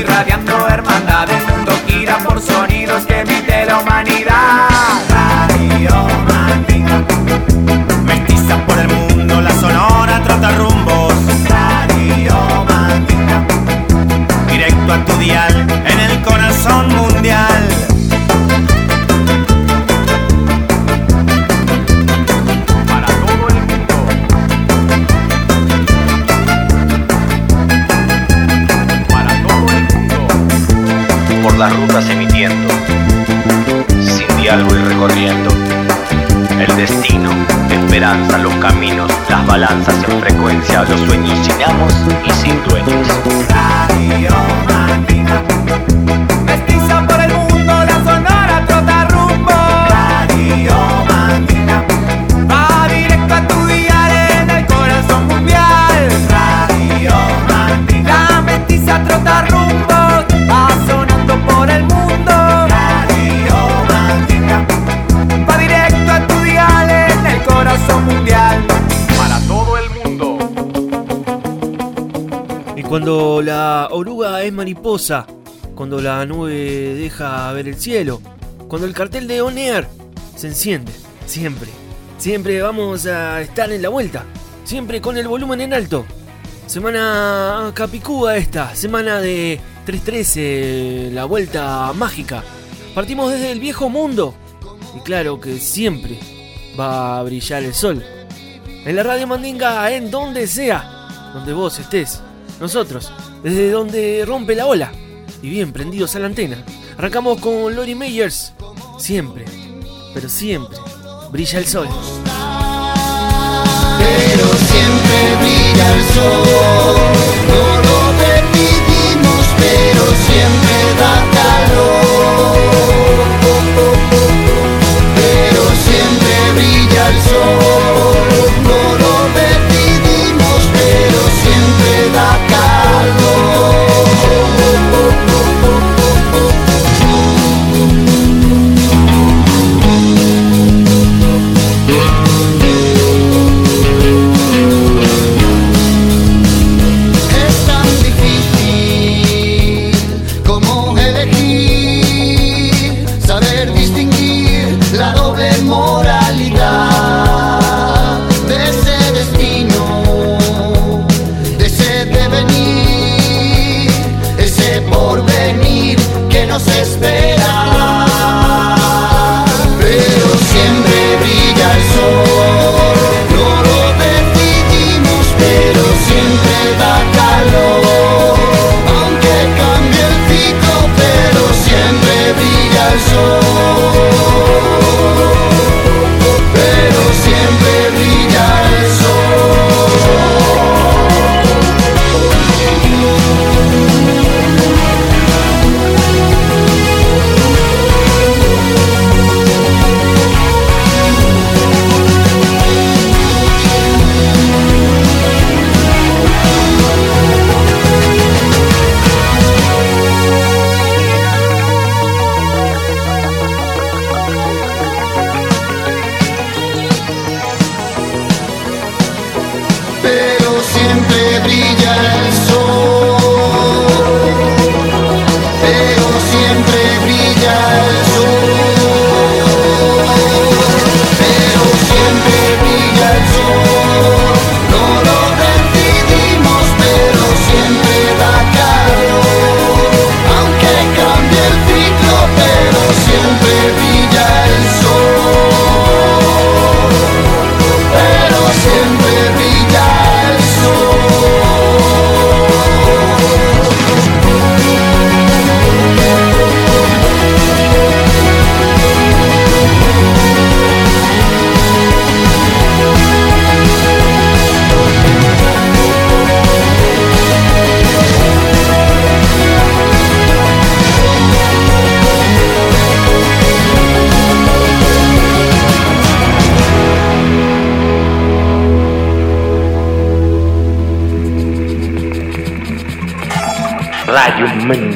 Somos cuando la oruga es mariposa, cuando la nube deja ver el cielo, cuando el cartel de On se enciende, siempre, siempre vamos a estar en la vuelta, siempre con el volumen en alto. Semana capicúa esta, semana de 313, la vuelta mágica. Partimos desde el viejo mundo y claro que siempre va a brillar el sol. En la radio Mandinga, en donde sea, donde vos estés. Nosotros, desde donde rompe la ola. Y bien prendidos a la antena. Arrancamos con Lori Meyers. Siempre, pero siempre, brilla el sol. pero siempre brilla el sol. No lo decidimos, pero siempre da calor. Pero siempre brilla el sol.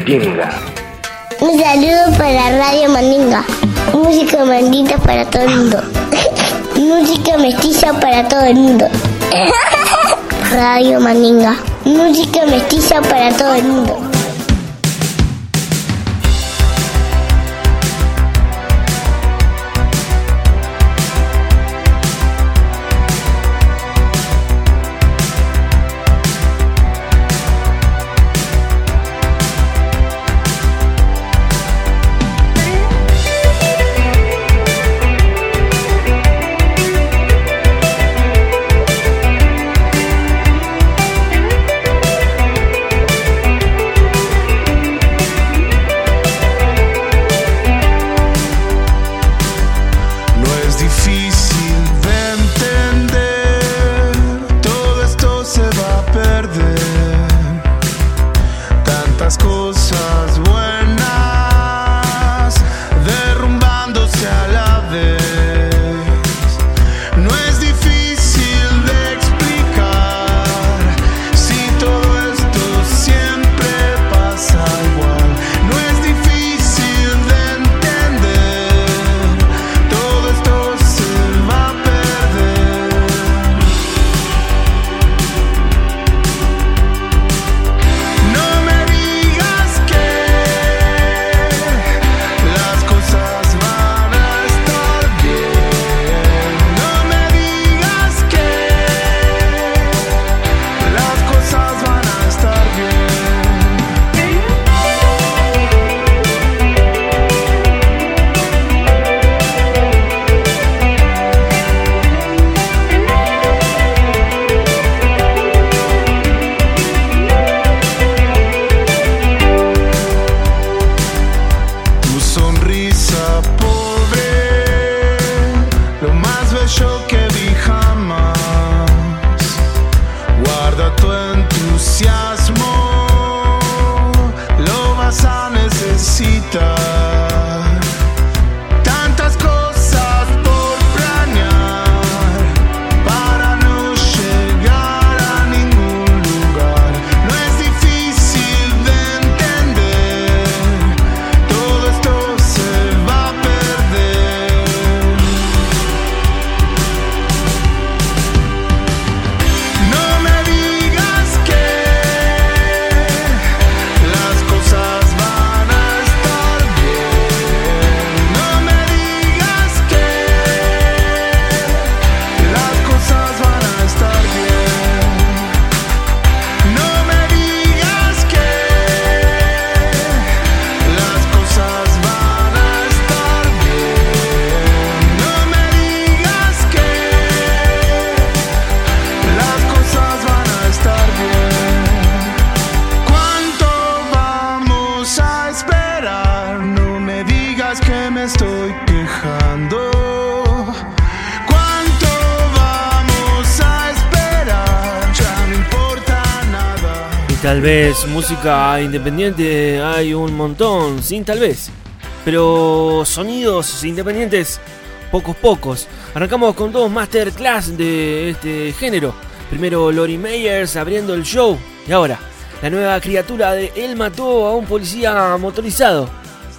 Mandinga. Un saludo para Radio Mandinga. Música mandita para todo el mundo. Música mestiza para todo el mundo. Radio Mandinga. Música mestiza para todo el mundo. Música independiente hay un montón, sin tal vez. Pero sonidos independientes, pocos pocos. Arrancamos con dos masterclass de este género. Primero Lori Meyers abriendo el show. Y ahora, la nueva criatura de Él mató a un policía motorizado.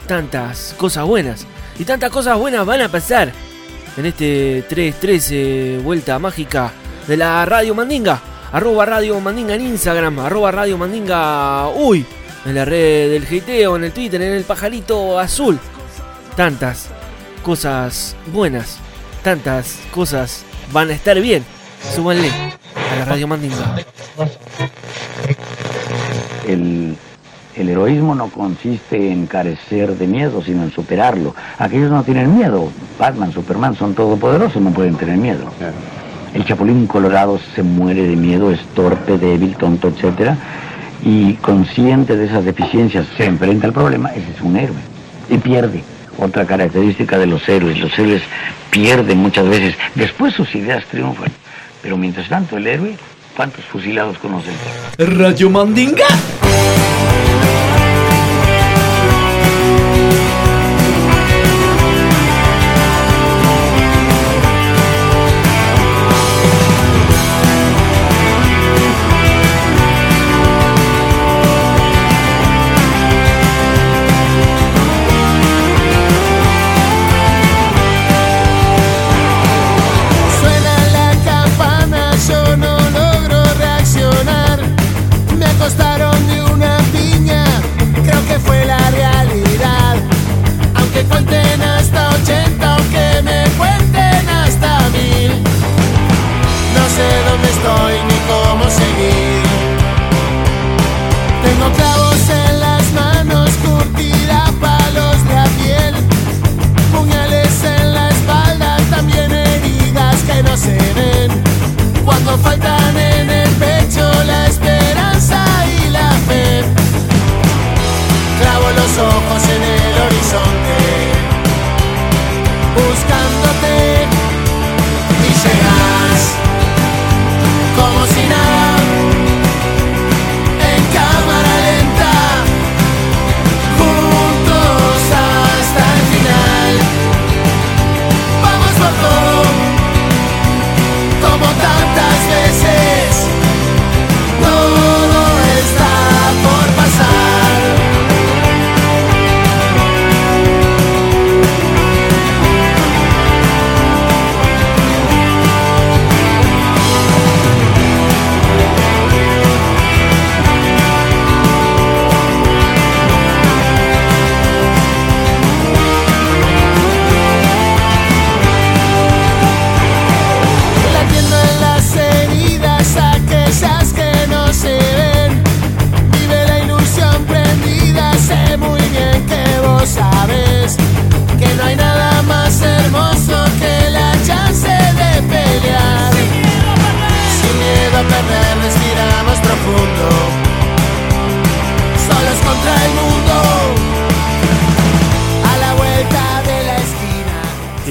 Tantas cosas buenas. Y tantas cosas buenas van a pasar en este 313 vuelta mágica de la Radio Mandinga arroba Radio Mandinga en Instagram, arroba Radio Mandinga Uy, en la red del GTO, en el Twitter, en el pajarito azul. Tantas cosas buenas, tantas cosas van a estar bien. Súbanle a la Radio Mandinga. El, el heroísmo no consiste en carecer de miedo, sino en superarlo. Aquellos no tienen miedo. Batman, Superman son todopoderosos, no pueden tener miedo. El chapulín colorado se muere de miedo, es torpe, débil, tonto, etc. Y consciente de esas deficiencias se enfrenta al problema, ese es un héroe. Y pierde. Otra característica de los héroes. Los héroes pierden muchas veces. Después sus ideas triunfan. Pero mientras tanto el héroe, ¿cuántos fusilados conocen? Radio Mandinga.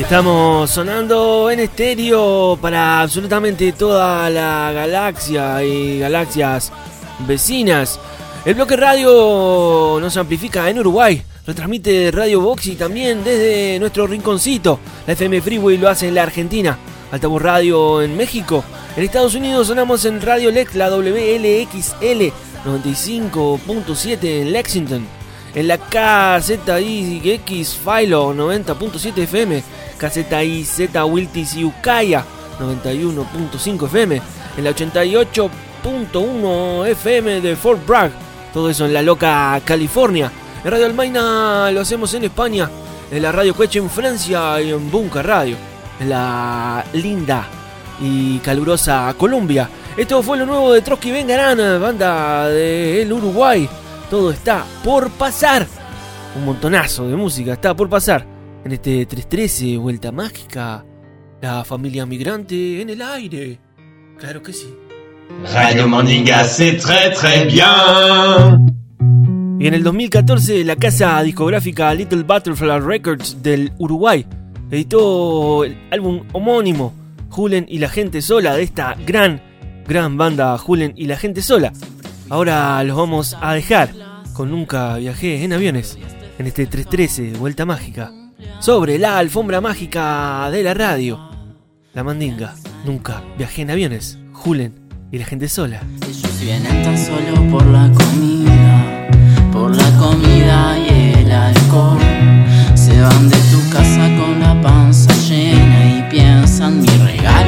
Estamos sonando en estéreo para absolutamente toda la galaxia y galaxias vecinas. El bloque radio nos amplifica en Uruguay, retransmite Radio Box y también desde nuestro rinconcito. La FM Freeway lo hace en la Argentina, Altavoz Radio en México. En Estados Unidos sonamos en Radio Lex, la WLXL 95.7 en Lexington. En la KZIX Philo 90.7 FM, KZIZ Wiltis y Ucaya 91.5 FM, en la 88.1 FM de Fort Bragg, todo eso en la loca California. En Radio Almaina lo hacemos en España, en la Radio Cueche en Francia y en Bunker Radio, en la linda y calurosa Colombia. Esto fue lo nuevo de Trotsky Vengarán, banda del Uruguay. Todo está por pasar. Un montonazo de música está por pasar. En este 313, Vuelta Mágica. La familia migrante en el aire. Claro que sí. Radio Mandinga, c'est très très bien. Y en el 2014, la casa discográfica Little Butterfly Records del Uruguay editó el álbum homónimo, Julen y la gente sola, de esta gran, gran banda Julen y la gente sola. Ahora los vamos a dejar con Nunca viajé en aviones, en este 313 Vuelta Mágica, sobre la alfombra mágica de la radio. La mandinga, nunca viajé en aviones, Julen y la gente sola. Ellos vienen tan solo por la comida, por la comida y el alcohol. Se van de tu casa con la panza llena y piensan mi regalo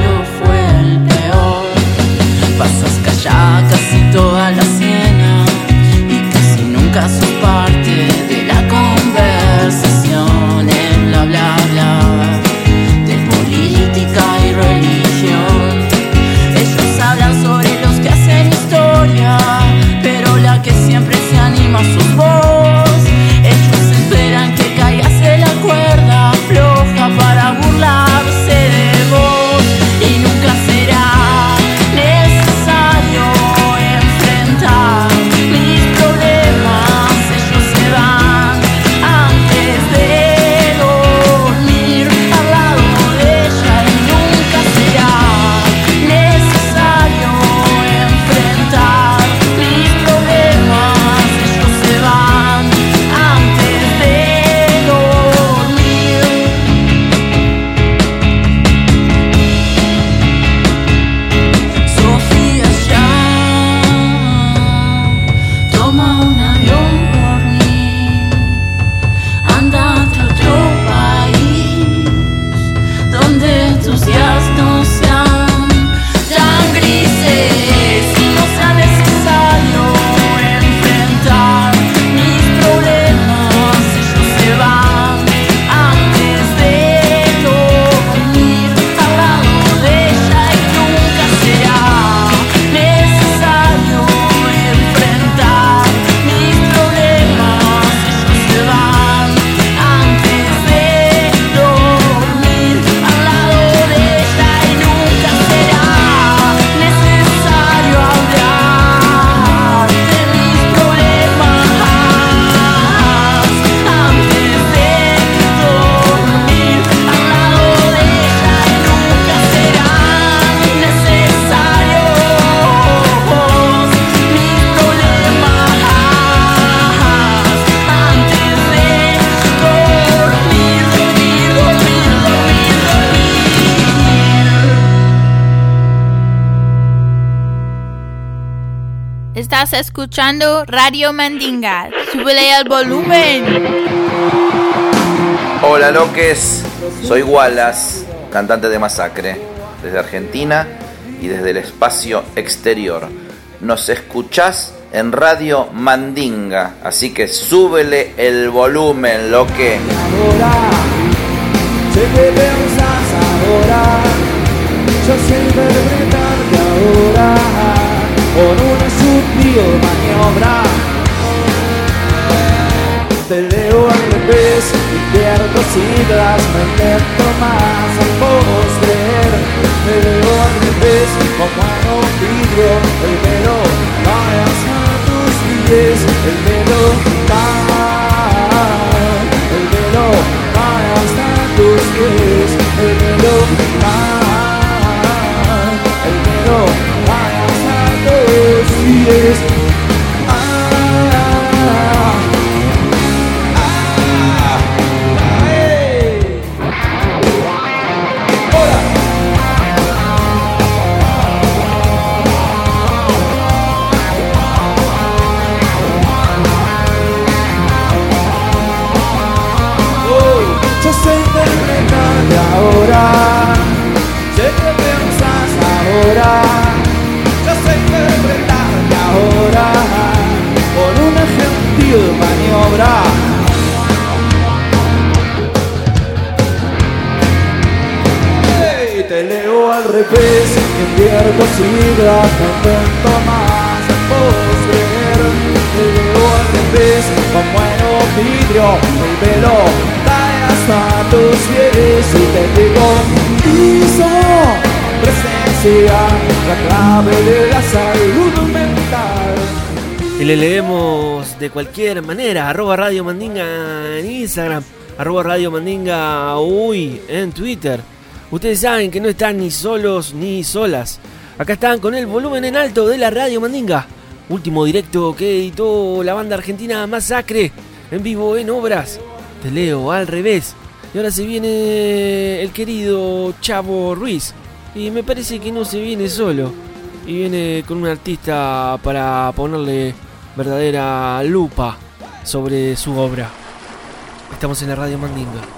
Estás escuchando Radio Mandinga. Súbele el volumen. Hola loques, soy Wallace, cantante de Masacre, desde Argentina y desde el espacio exterior. Nos escuchás en Radio Mandinga, así que súbele el volumen, loque. Sé que pensás ahora, yo sé interpretarte ahora con una maniobra. Te leo al revés, invierto siglas, me invento más al postrer. Te leo al revés, como en un vidrio, el velo cae hasta tus pies, el velo cae, el velo cae hasta tus pies. years Y le leemos de cualquier manera, arroba Radio Mandinga en Instagram, arroba Radio Mandinga uy en Twitter. Ustedes saben que no están ni solos ni solas. Acá están con el volumen en alto de la Radio Mandinga. Último directo que editó la banda argentina Masacre en vivo en obras. Te leo al revés. Y ahora se viene el querido Chavo Ruiz. Y me parece que no se viene solo. Y viene con un artista para ponerle verdadera lupa sobre su obra. Estamos en la Radio Mandinga.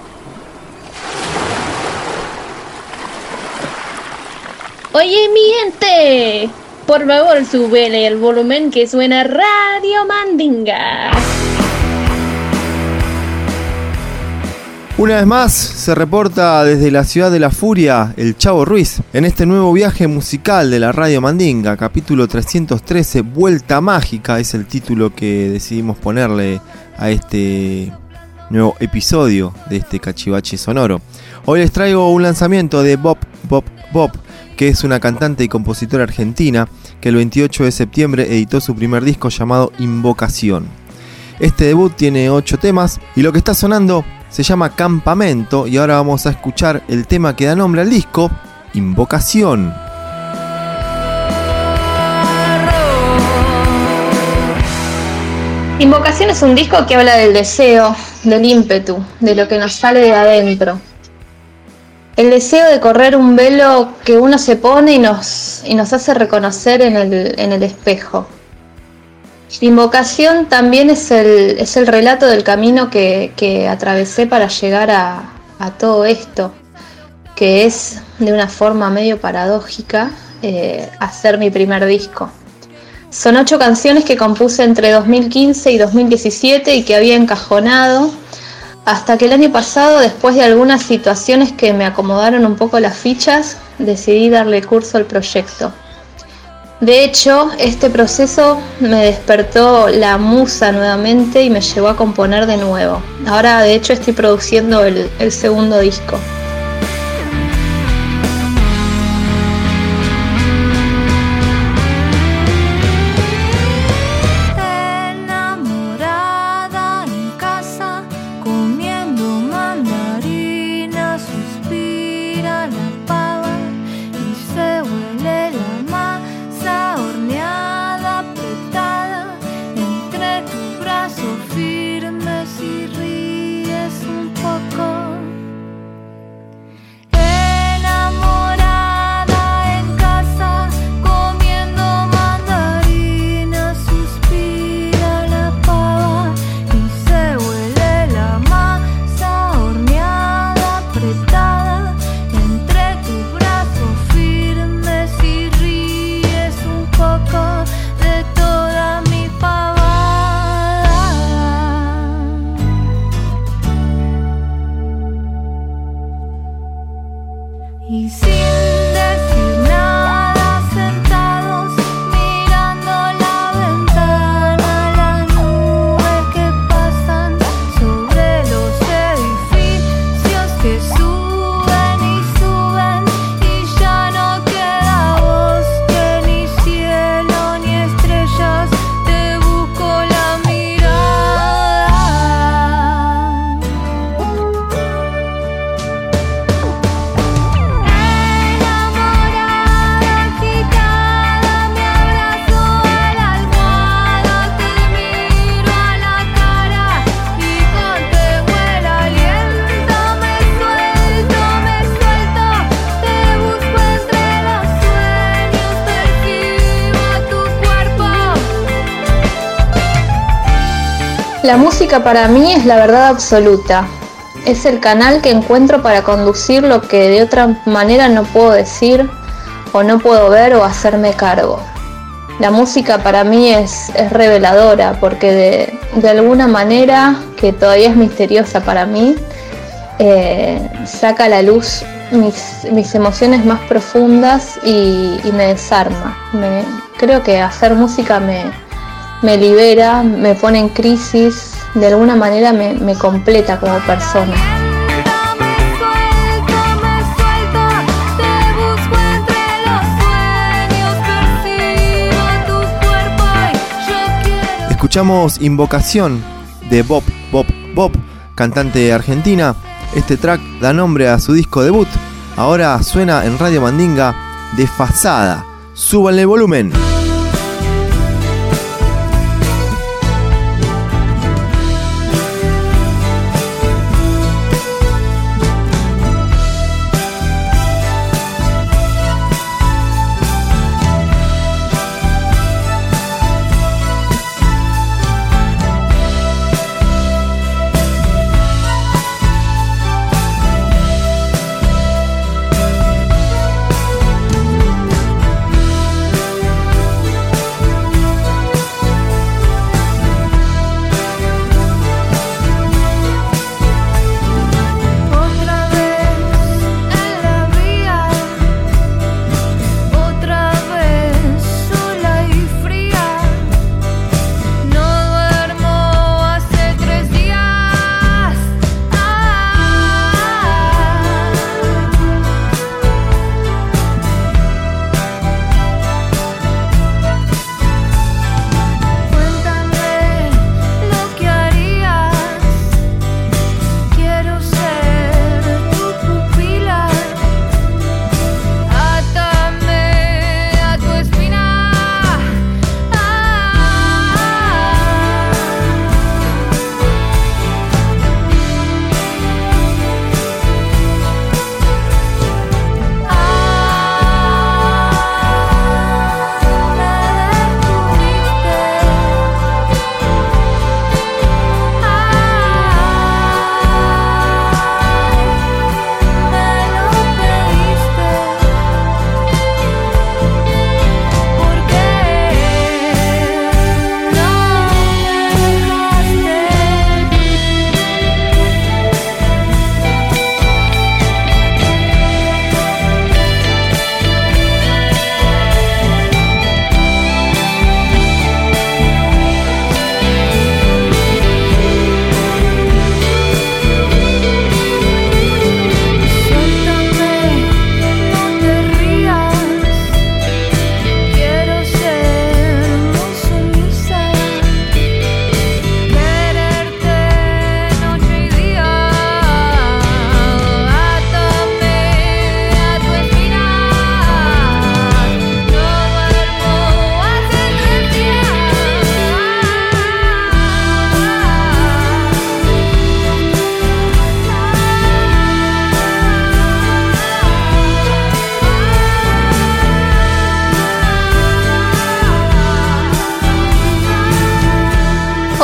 Oye, mi gente, por favor, súbele el volumen que suena Radio Mandinga. Una vez más se reporta desde la ciudad de la furia el Chavo Ruiz en este nuevo viaje musical de la Radio Mandinga, capítulo 313, Vuelta Mágica es el título que decidimos ponerle a este nuevo episodio de este cachivache sonoro. Hoy les traigo un lanzamiento de Bob Bob Bob, que es una cantante y compositora argentina que el 28 de septiembre editó su primer disco llamado Invocación. Este debut tiene 8 temas y lo que está sonando se llama Campamento y ahora vamos a escuchar el tema que da nombre al disco, Invocación. Invocación es un disco que habla del deseo, del ímpetu, de lo que nos sale de adentro. El deseo de correr un velo que uno se pone y nos, y nos hace reconocer en el, en el espejo. Invocación también es el, es el relato del camino que, que atravesé para llegar a, a, todo esto, que es de una forma medio paradójica eh, hacer mi primer disco. Son ocho canciones que compuse entre 2015 y 2017 y que había encajonado hasta que el año pasado, después de algunas situaciones que me acomodaron un poco las fichas, decidí darle curso al proyecto. De hecho, este proceso me despertó la musa nuevamente y me llevó a componer de nuevo. Ahora, de hecho, estoy produciendo el, el segundo disco. Música para mí es la verdad absoluta. Es el canal que encuentro para conducir lo que de otra manera no puedo decir o no puedo ver o hacerme cargo. La música para mí es, reveladora porque de, alguna manera que todavía es misteriosa para mí, eh, saca a la luz mis, emociones más profundas y, me desarma. Creo que hacer música me, me libera, me pone en crisis, de alguna manera me, me completa como persona. Escuchamos Invocación de Bob Bob Bob, cantante argentina. Este track da nombre a su disco debut. Ahora suena en Radio Mandinga desfasada. Súbanle el volumen.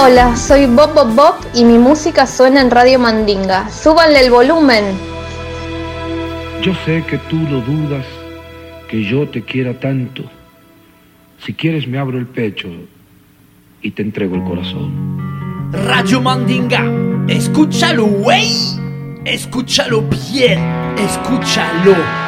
Hola, soy Bob Bob Bob y mi música suena en Radio Mandinga. Súbanle el volumen. Yo sé que tú lo dudas, que yo te quiera tanto. Si quieres me abro el pecho y te entrego el corazón. Radio Mandinga, escúchalo, wey. Escúchalo bien, escúchalo.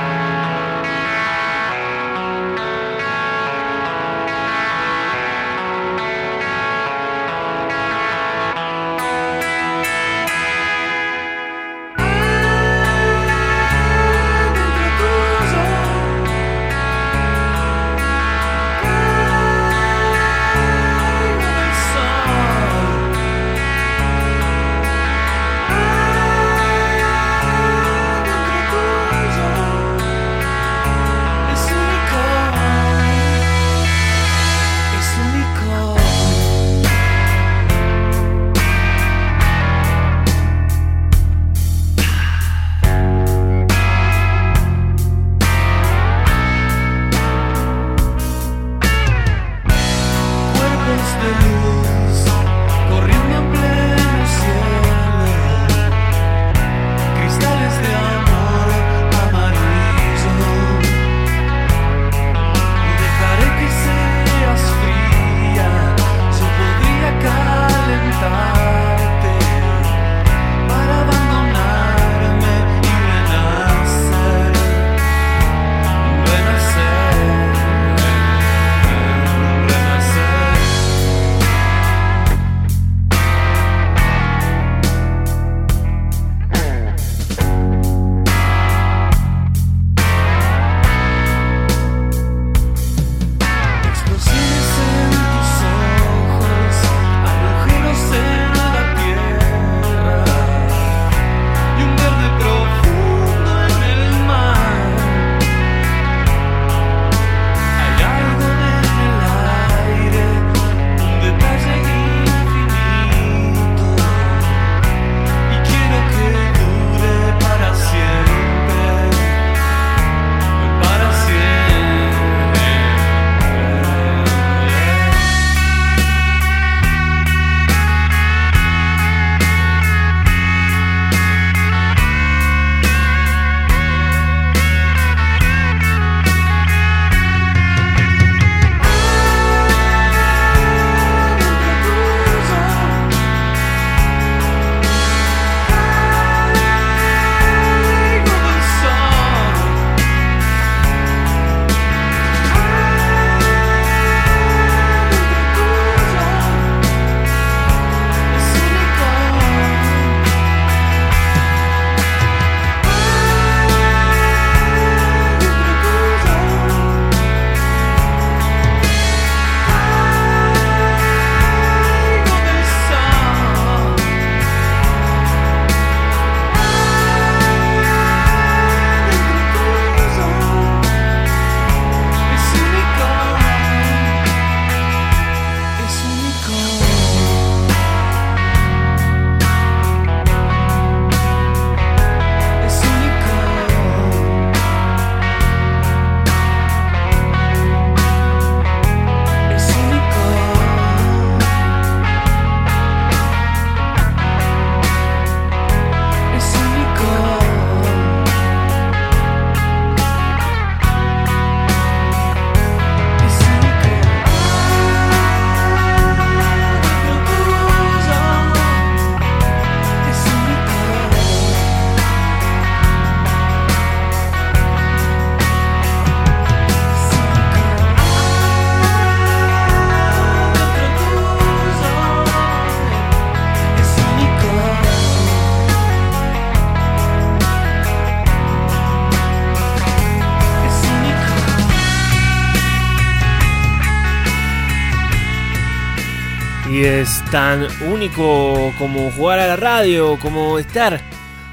Es tan único como jugar a la radio, como estar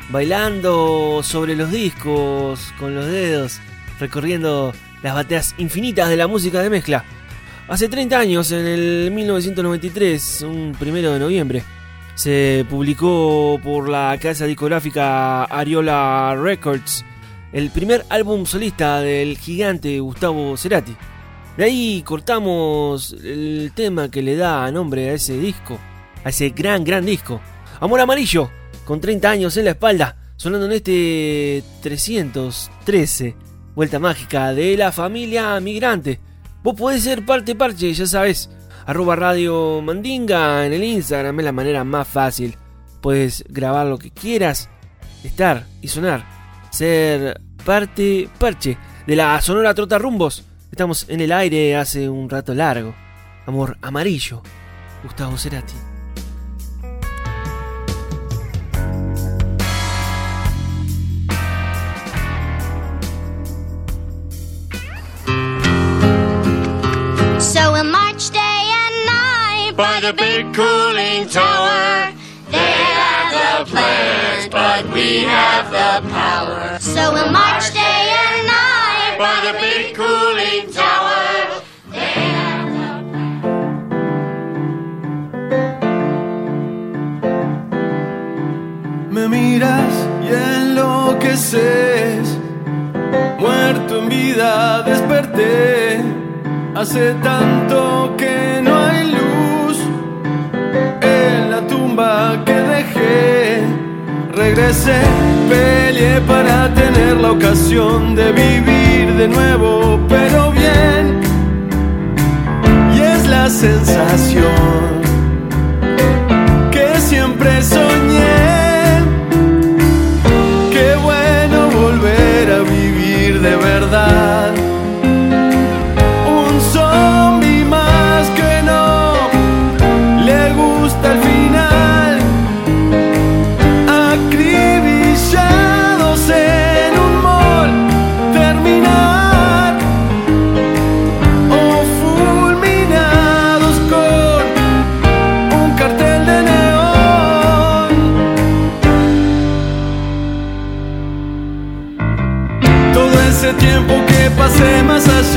bailando sobre los discos con los dedos, recorriendo las bateas infinitas de la música de mezcla. Hace 30 años, en el 1993, un primero de noviembre, se publicó por la casa discográfica Ariola Records el primer álbum solista del gigante Gustavo Cerati. De ahí cortamos el tema que le da nombre a ese disco, a ese gran, gran disco. Amor Amarillo, con 30 años en la espalda, sonando en este 313, vuelta mágica de la familia migrante. Vos podés ser parte parche, ya sabes. Arroba Radio Mandinga en el Instagram es la manera más fácil. Puedes grabar lo que quieras, estar y sonar. Ser parte parche de la Sonora Trota Rumbos. Estamos en el aire hace un rato largo. Amor amarillo. Gustavo Cerati. So we'll march day and night by the big cooling tower. They have the plans, but we have the power. So we'll march day and by the big Me miras y enloqueces. Muerto en vida desperté. Hace tanto que no hay luz en la tumba. Regresé, peleé para tener la ocasión de vivir de nuevo, pero bien. Y es la sensación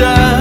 más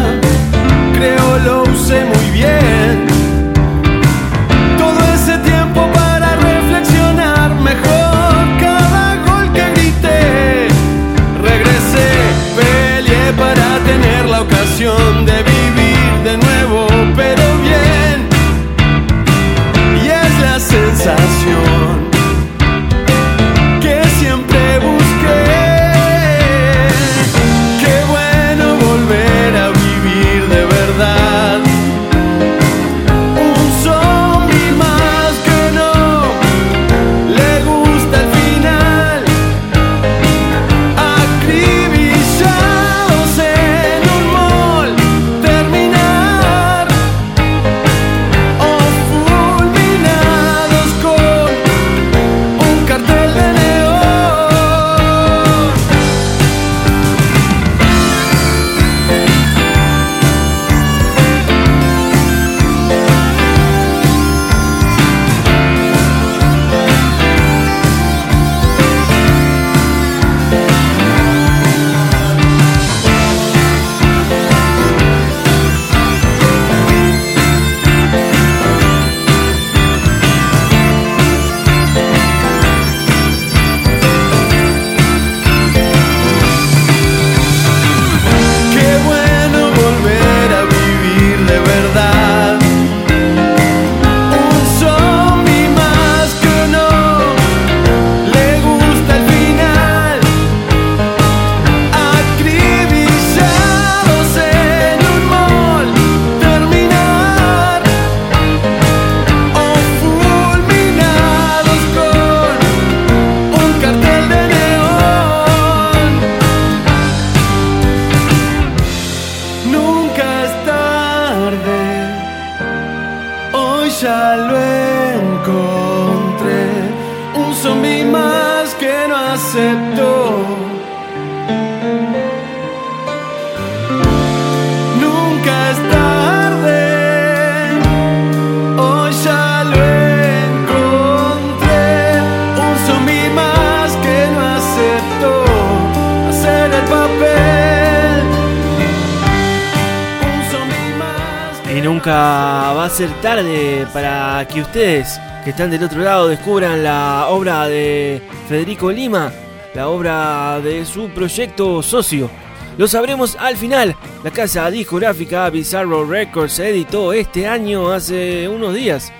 Nunca va a ser tarde para que ustedes que están del otro lado descubran la obra de Federico Lima, la obra de su proyecto socio. Lo sabremos al final. La casa discográfica Bizarro Records editó este año hace unos días.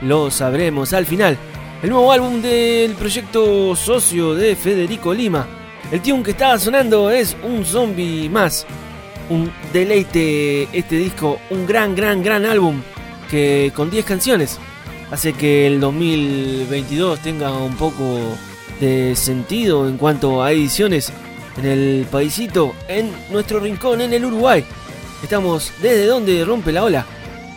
Lo sabremos al final. El nuevo álbum del proyecto socio de Federico Lima. El tune que estaba sonando es Un Zombie Más. Un deleite este disco, un gran, gran, gran álbum que con 10 canciones hace que el 2022 tenga un poco de sentido en cuanto a ediciones en el paisito, en nuestro rincón, en el Uruguay. Estamos desde donde rompe la ola,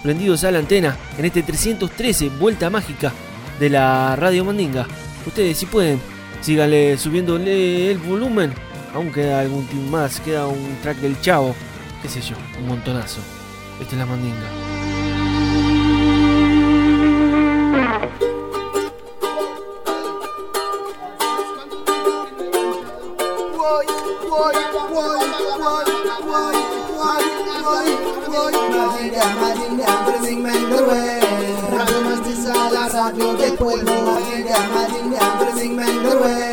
prendidos a la antena en este 313 Vuelta Mágica de la Radio Mandinga. Ustedes si pueden, síganle subiéndole el volumen. Aún queda algún team más, queda un track del chavo, qué sé yo, un montonazo. Esta es la Mandinga. Radio del pueblo, Maringa, Maringa, Brzing Mengerwe.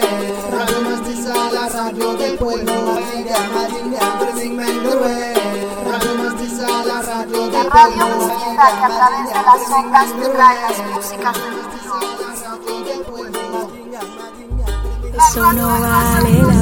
Radio Maringa, que a través de las músicas del Eso no vale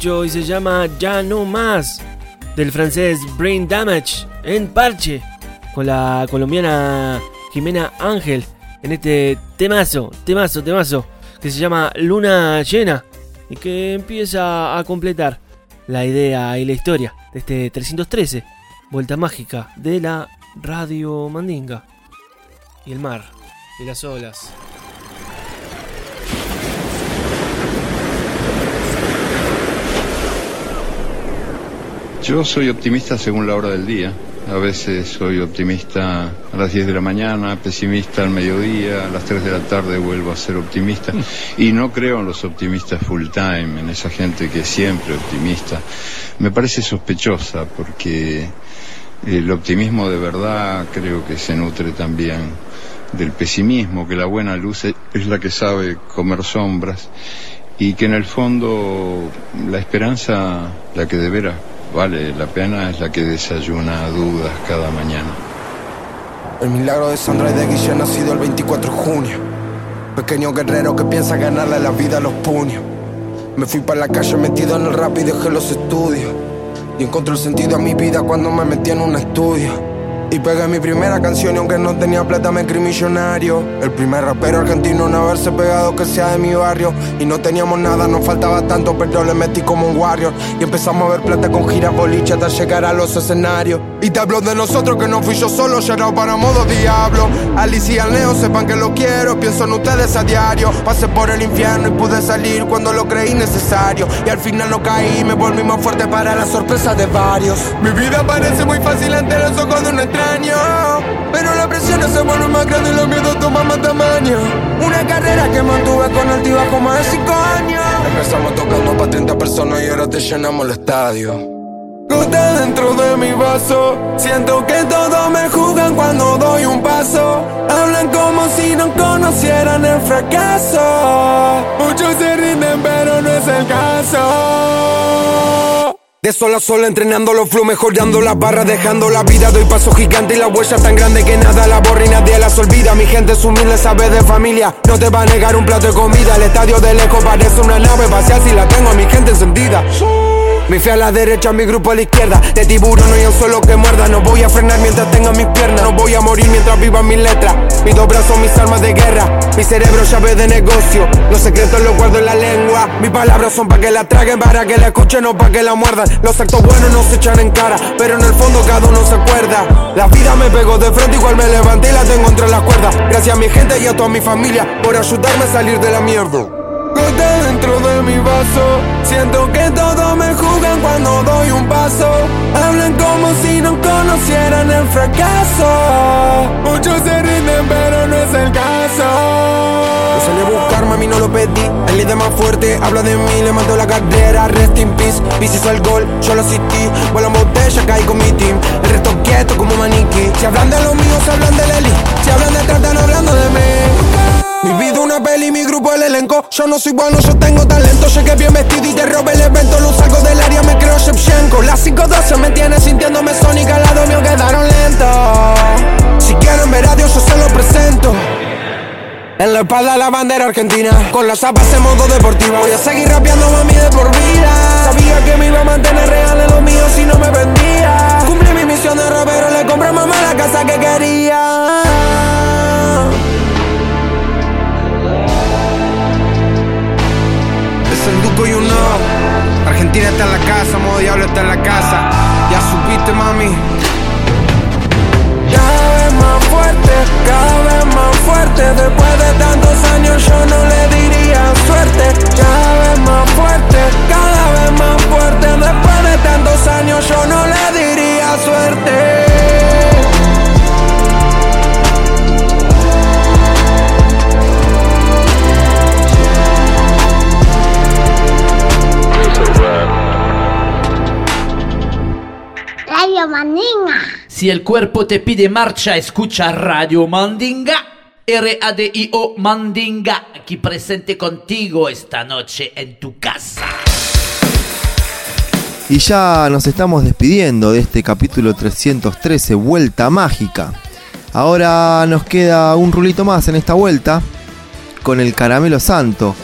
2018 y se llama Ya No Más, del francés Brain Damage en parche, con la colombiana Jimena Ángel en este temazo, temazo, temazo, que se llama Luna Llena y que empieza a completar la idea y la historia de este 313, Vuelta Mágica de la Radio Mandinga. Y el mar, y las olas. Yo soy optimista según la hora del día. A veces soy optimista a las 10 de la mañana, pesimista al mediodía, a las 3 de la tarde vuelvo a ser optimista. Y no creo en los optimistas full time, en esa gente que es siempre optimista. Me parece sospechosa porque el optimismo de verdad creo que se nutre también del pesimismo, que la buena luz es la que sabe comer sombras y que en el fondo la esperanza, la que de veras vale la pena, es la que desayuna dudas cada mañana. El milagro de Sandra y de Guille nacido el 24 de junio. Pequeño guerrero que piensa ganarle la vida a los puños. Me fui para la calle metido en el rap y dejé los estudios. Y encontré el sentido a mi vida cuando me metí en un estudio. Y pegué mi primera canción y aunque no tenía plata me creí millonario. El primer rapero argentino en haberse pegado que sea de mi barrio. Y no teníamos nada, nos faltaba tanto, pero le metí como un warrior. Y empezamos a ver plata con giras boliche hasta llegar a los escenarios. Y te hablo de nosotros que no fui yo solo, llegado para modo diablo. Alicia y al Neo sepan que lo quiero, pienso en ustedes a diario. Pasé por el infierno y pude salir cuando lo creí necesario. Y al final no caí me volví más fuerte para la sorpresa de varios. Mi vida parece muy fácil ante los ojos de un Pero la presión se vuelve más grande y los miedos toman más tamaño. Una carrera que mantuve con altibajo más de 5 años. Empezamos tocando para 30 personas y ahora te llenamos el estadio. Gota dentro de mi vaso. Siento que todos me juzgan cuando doy un paso. Hablan como si no conocieran el fracaso. Muchos se rinden, pero no es el caso. De sol a sol entrenando los flow, mejorando las barras, dejando la vida. Doy paso gigante y la huella tan grande que nada la borra y nadie las olvida. Mi gente es humilde, sabe de familia. No te va a negar un plato de comida. El estadio de lejos parece una nave espacial si la tengo a mi gente encendida. Mi fe a la derecha, mi grupo a la izquierda. De tiburón no hay un solo que muerda. No voy a frenar mientras tenga mis piernas. No voy a morir mientras viva mis letras. Mis dos brazos, mis armas de guerra. Mi cerebro, llave de negocio. Los secretos los guardo en la lengua. Mis palabras son para que la traguen, para que la escuchen o para que la muerdan. Los actos buenos no se echan en cara, pero en el fondo cada uno se acuerda. La vida me pegó de frente, igual me levanté y la tengo entre las cuerdas. Gracias a mi gente y a toda mi familia por ayudarme a salir de la mierda. Dentro de mi vaso. Siento que todos me juzgan cuando doy un paso. Hablan como si no conocieran el fracaso. Muchos se rinden, pero no es el caso. Yo salí a buscar, mami, no lo pedí. El líder más fuerte habla de mí, le mando la carrera. Rest in peace, Bici hizo el gol, yo lo asistí. Vuelo en botella, caí con mi team. El resto quieto como maniquí. Si hablan de los míos, hablan de Leli. Si hablan de tratan, hablando de mí. Mi vida una peli, mi grupo el elenco. Yo no soy bueno, yo tengo talento. Llegué bien vestido y te robé el evento. Lo salgo del área, me creo Shevchenko Las 512 me tiene sintiéndome sónica. Al lado mío quedaron lentos. Si quieren ver a Dios, yo se lo presento. En la espalda la bandera argentina. Con las zapas en modo deportivo Voy a seguir rapeando mami de por vida. Sabía que me iba a mantener real en lo mío si no me vendía. Cumplí mi misión de rapero Le compré a mamá la casa que quería está en la casa, modo diablo está en la casa. Ya supiste mami. Cada vez más fuerte, cada vez más fuerte. Después de tantos años yo no le diría suerte. Cada vez más fuerte, cada vez más fuerte. Después de tantos años yo no le diría suerte Mandinga. Si el cuerpo te pide marcha, escucha Radio Mandinga. R-A-D-I-O Mandinga, aquí presente contigo esta noche en tu casa. Y ya nos estamos despidiendo de este capítulo 313, Vuelta Mágica. Ahora nos queda un rulito más en esta vuelta con el Caramelo Santo,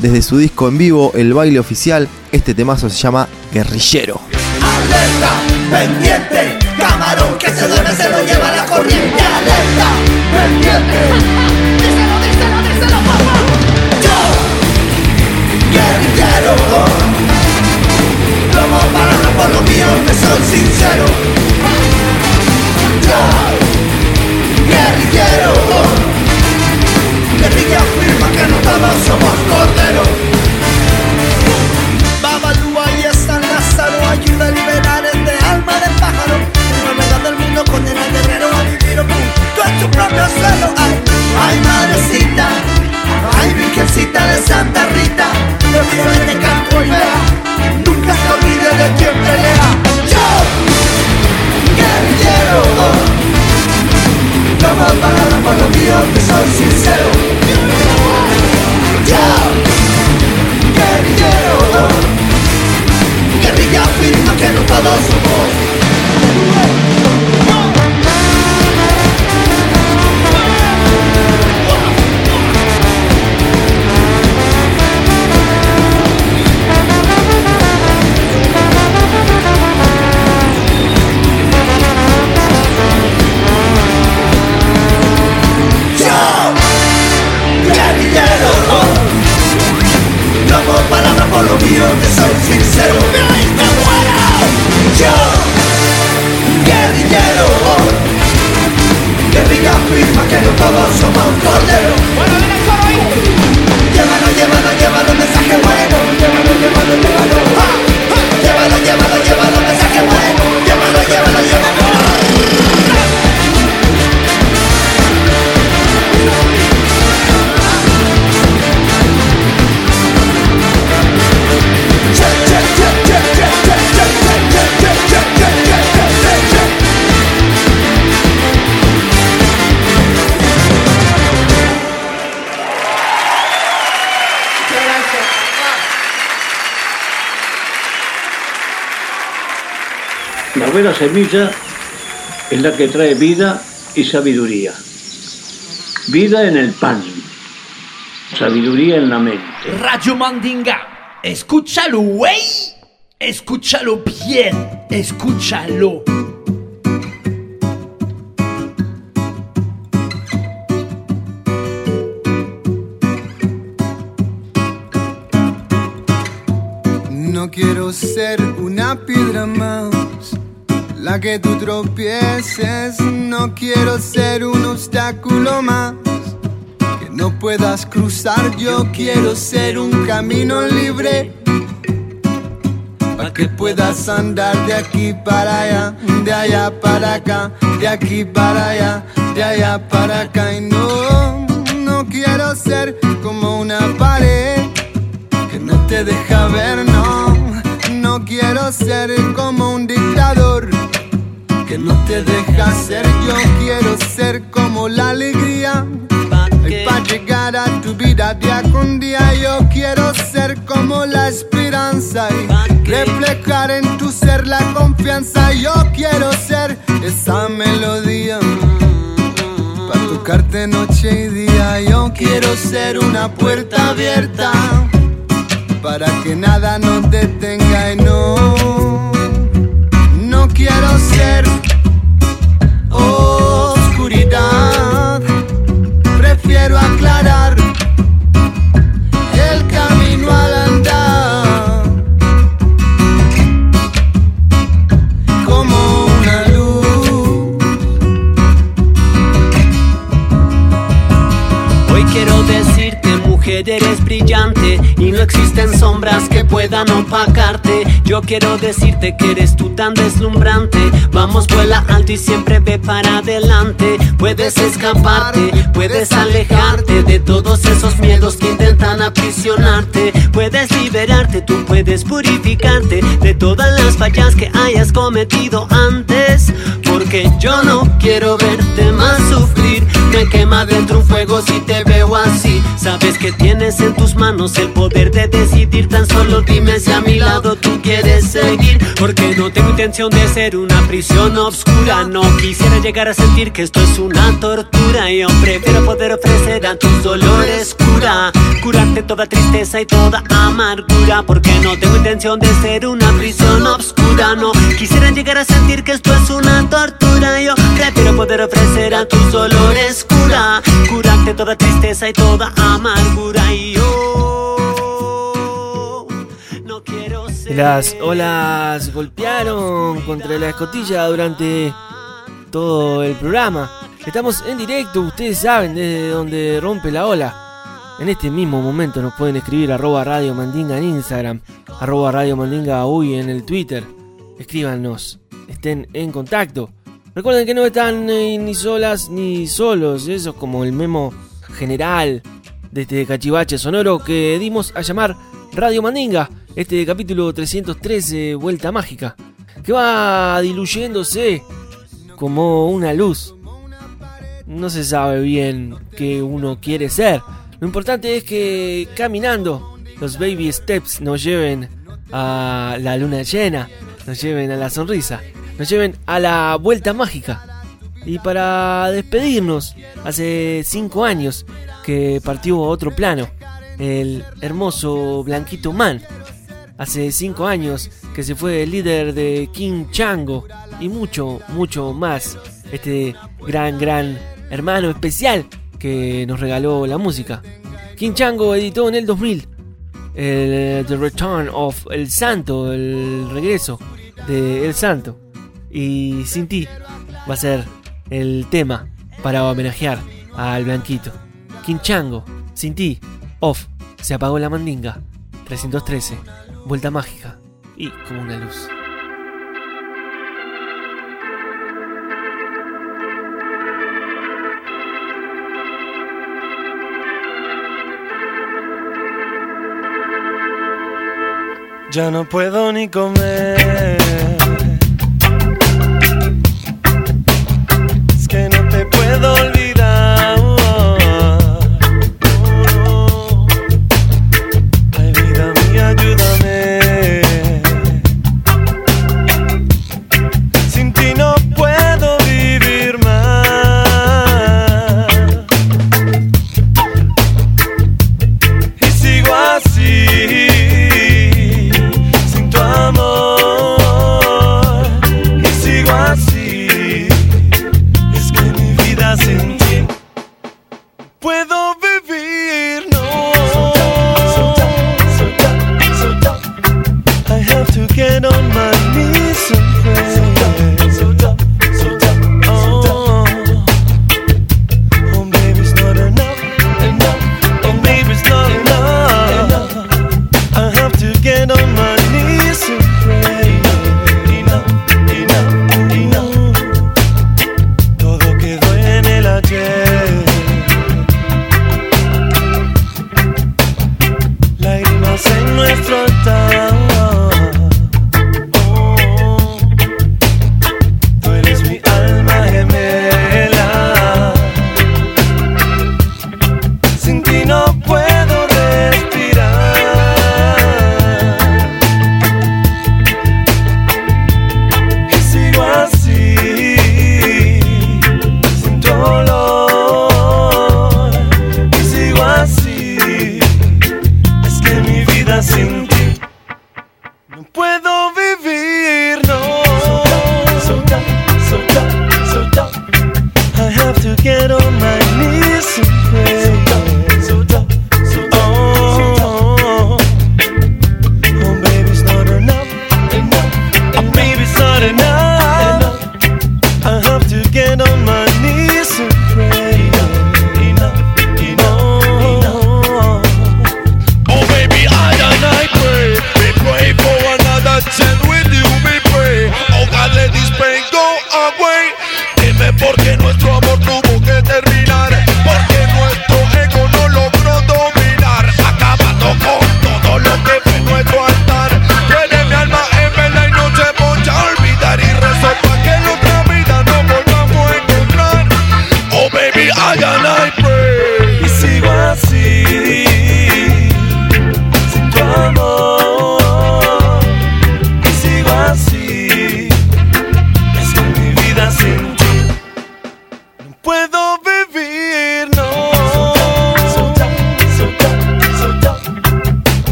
desde su disco en vivo El baile oficial. Este temazo se llama Guerrillero. Alerta, pendiente, camarón que se duerme se lo lleva la corriente. Alerta, pendiente. Díselo, díselo, díselo, papá. Yo, guerrillero, tomo palabras por lo mío que soy sincero. Yo, guerrillero, guerrilla afirma que no todos somos corderos. Semilla es la que trae vida y sabiduría. Vida en el pan, sabiduría en la mente. Radio Mandinga, escúchalo, güey. Escúchalo bien, escúchalo. No quiero ser una piedra más, la que tú tropieces. No quiero ser un obstáculo más, que no puedas cruzar. Yo quiero ser un camino libre, para que puedas andar de aquí para allá, de allá para acá, de aquí para allá, de allá para acá. Y no, no quiero ser como una pared que no te deja ver, no. No quiero ser como un dictador no te deja ser. Yo quiero ser como la alegría. Y para llegar a tu vida día con día, yo quiero ser como la esperanza y reflejar en tu ser la confianza. Yo quiero ser esa melodía para tocarte noche y día. Yo quiero ser una puerta abierta para que nada nos detenga y no, no quiero ser no existen sombras que puedan opacarte. Yo quiero decirte que eres tú tan deslumbrante. Vamos, vuela alto y siempre ve para adelante. Puedes escaparte, puedes alejarte de todos esos miedos que intentan aprisionarte. Puedes liberarte, tú puedes purificarte de todas las fallas que hayas cometido antes. Porque yo no quiero verte más sufrir. Me quema dentro un fuego si te veo así. Sabes que tienes en tus manos el poder de decidir. Tan solo dime si a mi lado tú quieres seguir. Porque no tengo intención de ser una prisión oscura. No quisiera llegar a sentir que esto es una tortura. Yo prefiero poder ofrecer a tus dolores cura. Curarte toda tristeza y toda amargura. Porque no tengo intención de ser una prisión oscura. No quisiera llegar a sentir que esto es una tortura. Yo prefiero poder ofrecer a tus dolores cura. Curarte toda tristeza y toda amargura. Y yo no quiero ser. Las olas golpearon contra la escotilla durante todo el programa. Estamos en directo, ustedes saben desde donde rompe la ola. En este mismo momento nos pueden escribir arroba Radio Mandinga en Instagram, arroba Radio Mandinga uy en el Twitter. Escríbanos, estén en contacto. Recuerden que no están eh, ni solas ni solos, eso es como el memo general de este cachivache sonoro que dimos a llamar Radio Mandinga, este capítulo 313, Vuelta Mágica, que va diluyéndose como una luz. No se sabe bien qué uno quiere ser. Lo importante es que caminando los baby steps nos lleven a la luna llena, nos lleven a la sonrisa, nos lleven a la vuelta mágica. Y para despedirnos, hace cinco años que partió a otro plano, el hermoso Blanquito Man. Hace cinco años que se fue el líder de King Chango y mucho, mucho más. Este gran, gran hermano especial que nos regaló la música. King Chango editó en el 2000 el The Return of El Santo, el regreso de El Santo. Y Sin ti va a ser el tema para homenajear al Blanquito. King Chango, Sin ti, off, se apagó la mandinga. 313, vuelta mágica y como una luz. Ya no puedo ni comer. Puedo olvidar.